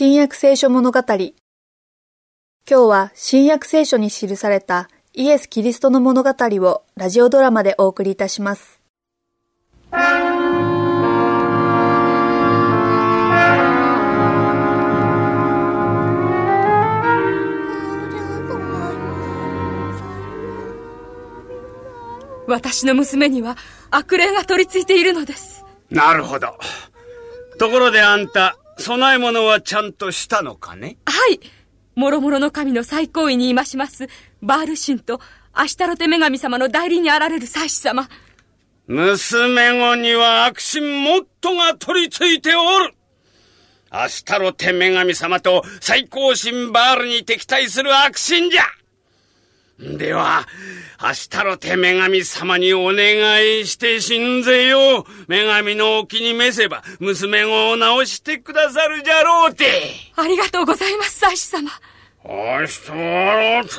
新約聖書物語。今日は新約聖書に記されたイエス・キリストの物語をラジオドラマでお送りいたします。私の娘には悪霊が取り付いているのです。なるほど。ところであんた、供え物はちゃんとしたのかね？はい。もろもろの神の最高位にいまします、バール神とアシュタロテ女神様の代理にあられる祭司様。娘子には悪神モットが取り付いておるアシュタロテ女神様と最高神バールに敵対する悪神じゃでは、アシュタロテ女神様にお願いして信ぜよう。女神のお気に召せば、娘子を直してくださるじゃろうて。ありがとうございます、祭司様。アシュタロテ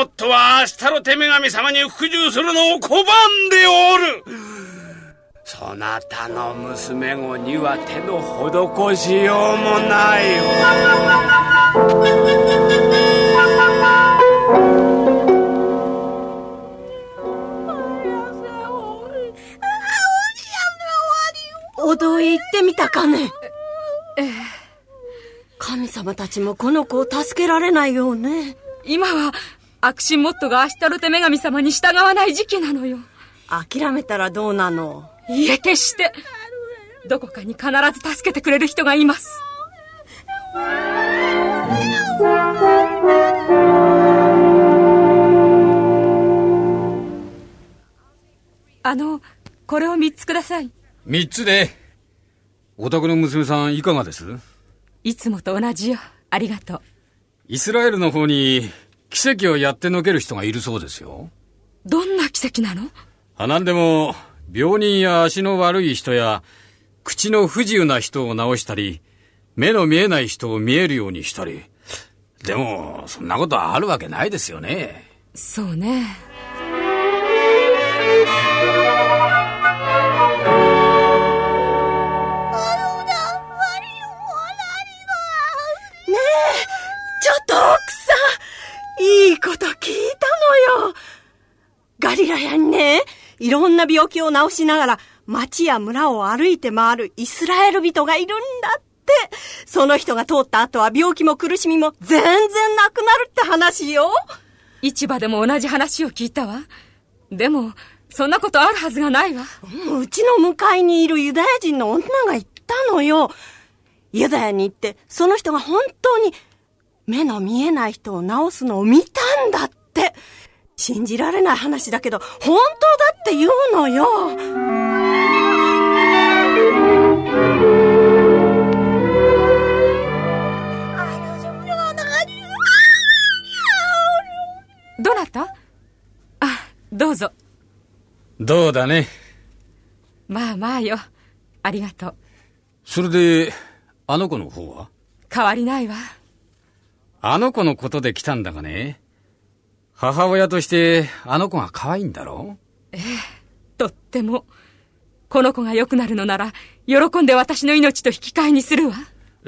神モットはアシュタロテ女神様に服従するのを拒んでおる。そなたの娘子には手の施しようもない。お堂へ行ってみたかね神様たちもこの子を助けられないようね。今は悪神モットがアシュタロテ女神様に従わない時期なのよ。諦めたらどうなの？いいえ、決して。どこかに必ず助けてくれる人がいます。あの、これを三つください。三つで。お宅の娘さんいかがです？いつもと同じよ。ありがとう。イスラエルの方に奇跡をやってのける人がいるそうですよ。どんな奇跡なの？あ、なんでも、病人や足の悪い人や、口の不自由な人を治したり、目の見えない人を見えるようにしたり。でも、そんなことあるわけないですよね。そうね。ねえ、ちょっと奥こと聞いたのよ。ガリラヤにね、いろんな病気を治しながら町や村を歩いて回るイスラエル人がいるんだって。その人が通った後は病気も苦しみも全然なくなるって話よ。市場でも同じ話を聞いたわ。でも、そんなことあるはずがないわ。うちの向かいにいるユダヤ人の女が言ったのよ。ユダヤに行って、その人が本当に目の見えない人を治すのを見たんだって。信じられない話だけど、本当だって言うのよ。どなた？あ、どうぞ。どうだね？まあまあよ。ありがとう。それで、あの子の方は？変わりないわ。あの子のことで来たんだがね。母親として、あの子が可愛いんだろ？とっても。この子が良くなるのなら、喜んで私の命と引き換えにするわ。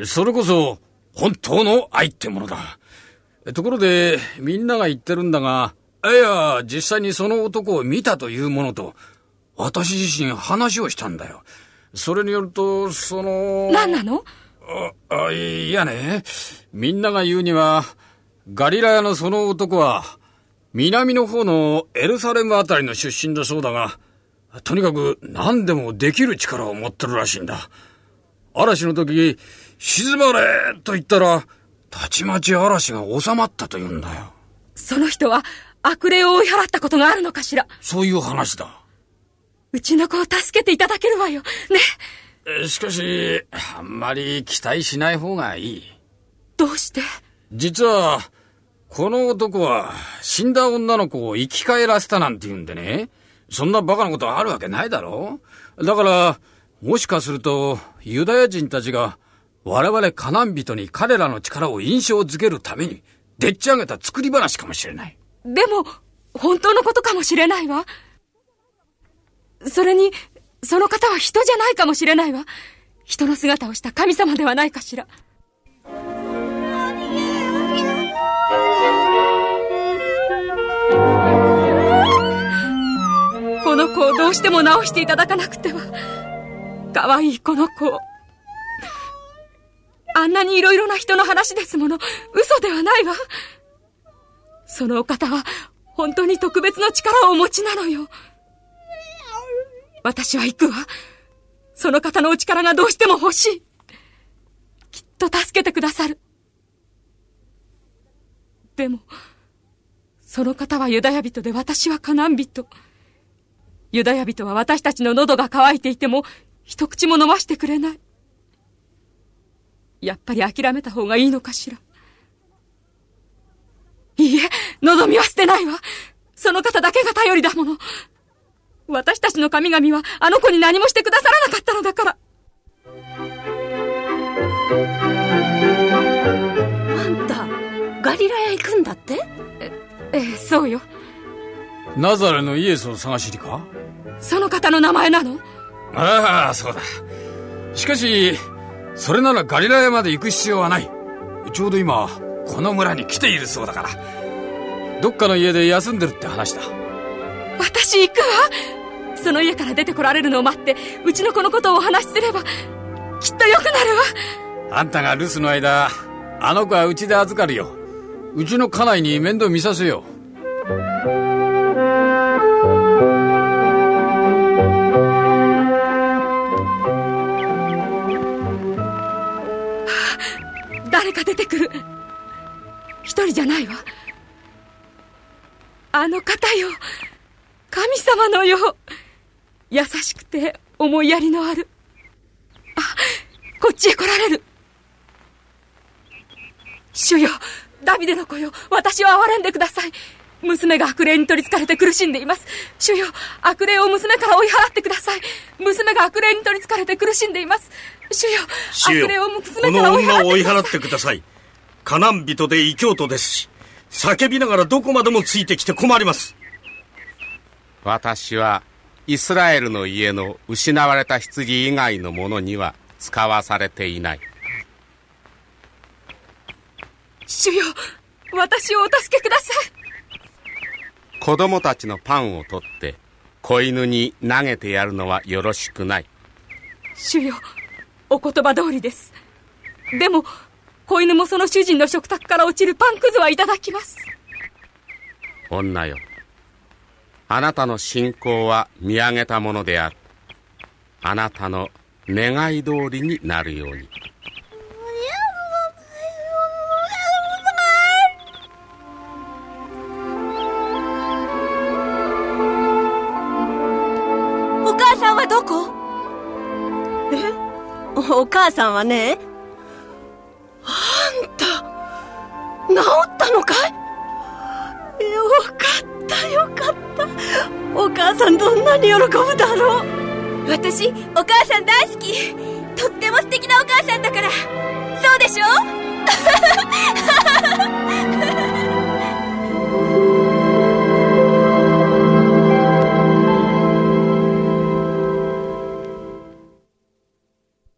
それこそ、本当の愛ってものだ。ところで、みんなが言ってるんだが、いや、実際にその男を見たというものと、私自身話をしたんだよ。それによると、その、何なの？あ、あいやね。みんなが言うには、ガリラヤのその男は、南の方のエルサレムあたりの出身だそうだが、とにかく何でもできる力を持ってるらしいんだ。嵐の時、静まれと言ったら、たちまち嵐が収まったと言うんだよ。その人は悪霊を追い払ったことがあるのかしらそういう話だ。うちの子を助けていただけるわよ。ね。えしかし、あんまり期待しない方がいい。どうして？実は、この男は死んだ女の子を生き返らせたなんて言うんでね。そんなバカなことあるわけないだろだから、もしかすると、ユダヤ人たちが我々カナン人に彼らの力を印象づけるために、でっち上げた作り話かもしれない。でも、本当のことかもしれないわ。それに、その方は人じゃないかもしれないわ。人の姿をした神様ではないかしら。この子をどうしても直していただかなくては。可愛いこの子を。あんなにいろいろな人の話ですもの。嘘ではないわ。そのお方は、本当に特別の力をお持ちなのよ。私は行くわ。その方のお力がどうしても欲しい。きっと助けてくださる。でも、その方はユダヤ人で私はカナン人。ユダヤ人は私たちの喉が渇いていても、一口も飲ましてくれない。やっぱり諦めた方がいいのかしら。いいえ、望みは捨てないわ。その方だけが頼りだもの。私たちの神々はあの子に何もしてくださらなかったのだから。あんた、ガリラヤ行くんだって？え、ええ、そうよ。ナザレのイエスを探しにか？その方の名前なの？ああ、そうだ。しかし、それならガリラヤまで行く必要はない。ちょうど今、この村に来ているそうだから。どっかの家で休んでるって話だ。私行くわその家から出てこられるのを待って、うちの子のことをお話しすれば、きっと良くなるわ。あんたが留守の間、あの子はうちで預かるよ。うちの家内に面倒見させよう。誰か出てくる。一人じゃないわ。あの方よ。神様のよう。優しくて思いやりのある。あ、こっちへ来られる。主よ、ダビデの子よ、私を憐れんでください。娘が悪霊に取り憑かれて苦しんでいます。主よ、悪霊を娘から追い払ってください。娘が悪霊に取り憑かれて苦しんでいます。主よ、主よ悪霊を娘から追い払ってください。この女を追い払ってください。カナン人で異教徒ですし、叫びながらどこまでもついてきて困ります。私は、イスラエルの家の失われた羊以外のものには使わされていない。主よ、私をお助けください。子供たちのパンを取って子犬に投げてやるのはよろしくない主よお言葉通りですでも子犬もその主人の食卓から落ちるパンくずはいただきます女よあなたの信仰は見上げたものである。あなたの願い通りになるように。お母さんはどこ？え？お母さんはね、あんた、治ったのかい？よかった。ったよかった。お母さんどんなに喜ぶだろう。私お母さん大好き。とっても素敵なお母さんだから。そうでしょ？